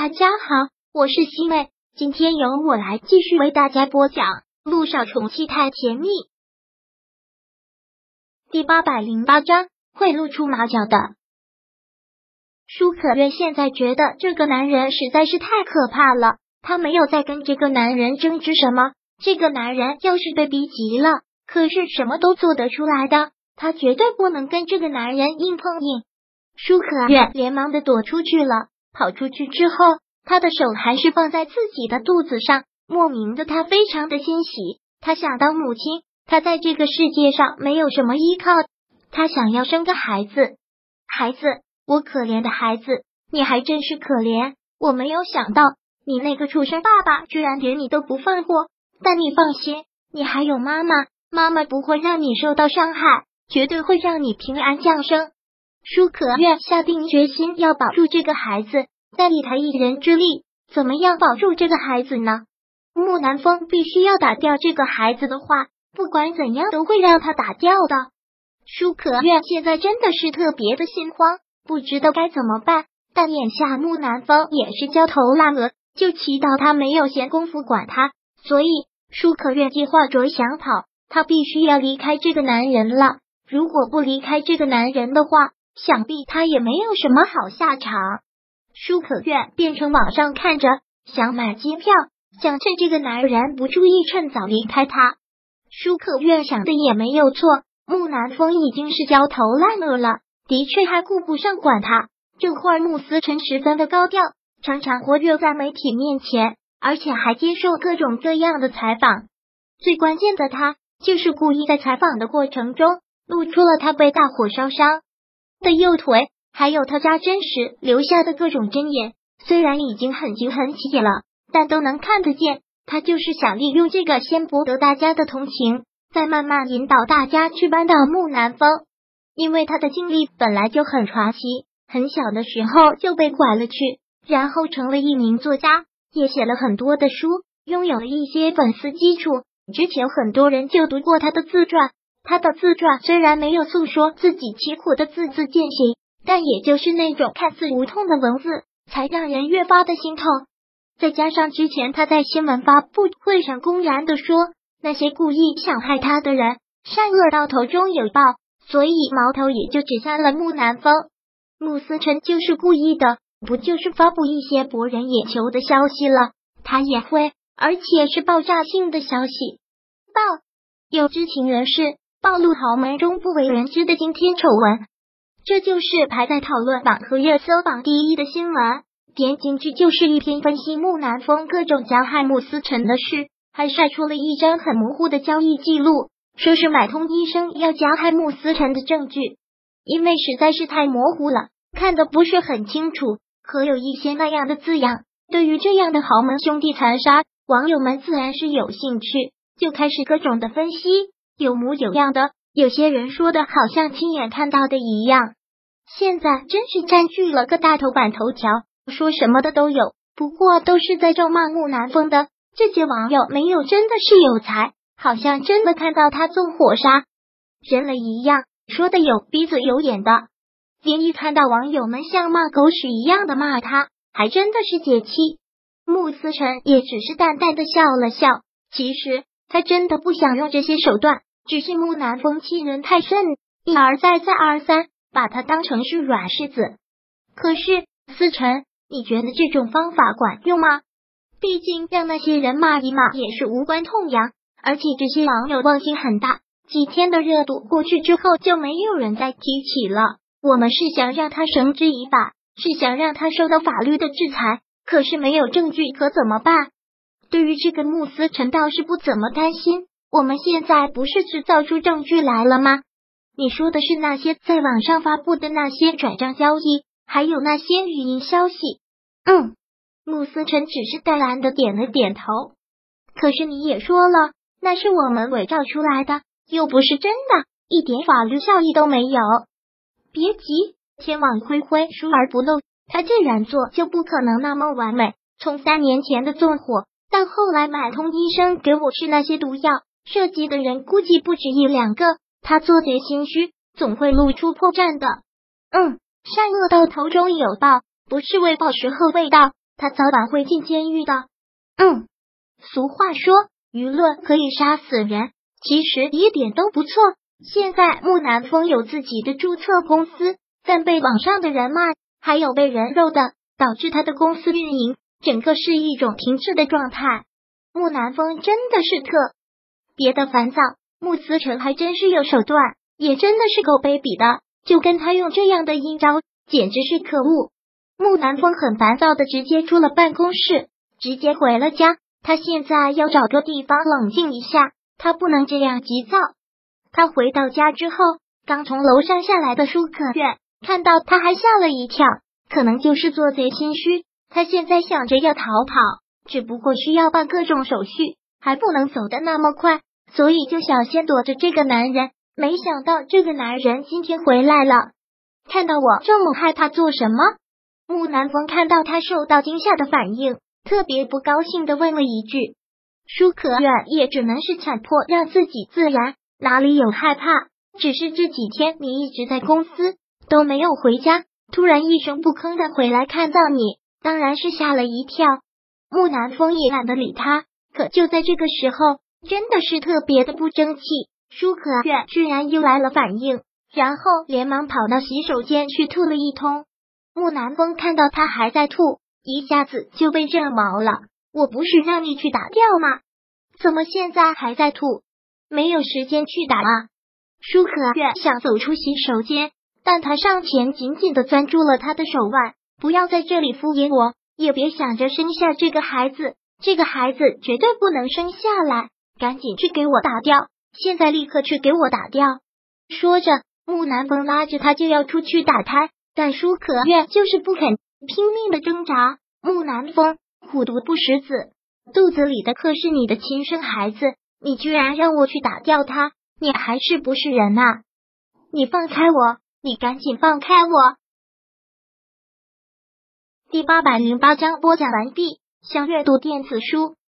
大家好，我是西妹，今天由我来继续为大家播讲《路上宠妻太甜蜜》第八百零八章，会露出马脚的舒可月现在觉得这个男人实在是太可怕了，他没有再跟这个男人争执什么。这个男人要是被逼急了，可是什么都做得出来的，他绝对不能跟这个男人硬碰硬。舒可月连忙的躲出去了。跑出去之后，他的手还是放在自己的肚子上，莫名的他非常的欣喜。他想当母亲，他在这个世界上没有什么依靠，他想要生个孩子。孩子，我可怜的孩子，你还真是可怜。我没有想到你那个畜生爸爸居然连你都不放过。但你放心，你还有妈妈，妈妈不会让你受到伤害，绝对会让你平安降生。舒可愿下定决心要保住这个孩子，但以他一人之力，怎么样保住这个孩子呢？木南风必须要打掉这个孩子的话，不管怎样都会让他打掉的。舒可愿现在真的是特别的心慌，不知道该怎么办。但眼下木南风也是焦头烂额，就祈祷他没有闲工夫管他。所以舒可愿计划着想跑，他必须要离开这个男人了。如果不离开这个男人的话，想必他也没有什么好下场。舒可愿变成网上看着，想买机票，想趁这个男人不注意，趁早离开他。舒可愿想的也没有错，木南风已经是焦头烂额了，的确还顾不上管他。这会儿穆思成十分的高调，常常活跃在媒体面前，而且还接受各种各样的采访。最关键的，他就是故意在采访的过程中，露出了他被大火烧伤。的右腿，还有他扎针时留下的各种针眼，虽然已经很急很起了，但都能看得见。他就是想利用这个先博得大家的同情，再慢慢引导大家去搬到木南风。因为他的经历本来就很传奇，很小的时候就被拐了去，然后成了一名作家，也写了很多的书，拥有了一些粉丝基础。之前很多人就读过他的自传。他的自传虽然没有诉说自己凄苦的字字践行，但也就是那种看似无痛的文字，才让人越发的心痛。再加上之前他在新闻发布会上公然的说那些故意想害他的人，善恶到头终有报，所以矛头也就指向了木南风。穆思辰就是故意的，不就是发布一些博人眼球的消息了？他也会，而且是爆炸性的消息。报，有知情人士。暴露豪门中不为人知的惊天丑闻，这就是排在讨论榜和热搜榜第一的新闻。点进去就是一篇分析木南风各种加害穆思辰的事，还晒出了一张很模糊的交易记录，说是买通医生要加害穆思辰的证据。因为实在是太模糊了，看的不是很清楚，可有一些那样的字样。对于这样的豪门兄弟残杀，网友们自然是有兴趣，就开始各种的分析。有模有样的，有些人说的好像亲眼看到的一样。现在真是占据了个大头版头条，说什么的都有。不过都是在咒骂木南风的这些网友，没有真的是有才，好像真的看到他纵火杀人了一样，说的有鼻子有眼的。林一看到网友们像骂狗屎一样的骂他，还真的是解气。穆思成也只是淡淡的笑了笑，其实他真的不想用这些手段。只是木南风欺人太甚，一而再再而三把他当成是软柿子。可是思辰，你觉得这种方法管用吗？毕竟让那些人骂一骂也是无关痛痒，而且这些网友忘性很大，几天的热度过去之后就没有人再提起了。我们是想让他绳之以法，是想让他受到法律的制裁，可是没有证据可怎么办？对于这个穆思辰倒是不怎么担心。我们现在不是制造出证据来了吗？你说的是那些在网上发布的那些转账交易，还有那些语音消息。嗯，穆思辰只是淡然的点了点头。可是你也说了，那是我们伪造出来的，又不是真的，一点法律效益都没有。别急，天网恢恢，疏而不漏。他既然做，就不可能那么完美。从三年前的纵火，到后来买通医生给我吃那些毒药。涉及的人估计不止一两个，他做贼心虚，总会露出破绽的。嗯，善恶到头终有报，不是为报时候未到，他早晚会进监狱的。嗯，俗话说，舆论可以杀死人，其实一点都不错。现在木南风有自己的注册公司，但被网上的人骂，还有被人肉的，导致他的公司运营整个是一种停滞的状态。木南风真的是特别的烦躁，穆思成还真是有手段，也真的是够卑鄙的，就跟他用这样的阴招，简直是可恶。木南风很烦躁的直接出了办公室，直接回了家。他现在要找个地方冷静一下，他不能这样急躁。他回到家之后，刚从楼上下来的舒可月看到他，还吓了一跳。可能就是做贼心虚，他现在想着要逃跑，只不过需要办各种手续，还不能走的那么快，所以就想先躲着这个男人。没想到这个男人今天回来了，看到我这么害怕做什么？木南风看到他受到惊吓的反应，特别不高兴的问了一句：“舒可远也只能是强迫让自己自然。”哪里有害怕？只是这几天你一直在公司都没有回家，突然一声不吭的回来看到你，当然是吓了一跳。木南风也懒得理他，可就在这个时候，真的是特别的不争气。舒可月居然又来了反应，然后连忙跑到洗手间去吐了一通。木南风看到他还在吐，一下子就被震毛了。我不是让你去打掉吗？怎么现在还在吐？没有时间去打啊！舒可月想走出洗手间，但他上前紧紧的攥住了他的手腕。不要在这里敷衍我，也别想着生下这个孩子，这个孩子绝对不能生下来。赶紧去给我打掉，现在立刻去给我打掉！说着，木南风拉着他就要出去打胎，但舒可月就是不肯，拼命的挣扎。木南风，虎毒不食子，肚子里的可是你的亲生孩子。你居然让我去打掉他，你还是不是人啊？你放开我！你赶紧放开我！第八百零八章播讲完毕。想阅读电子书，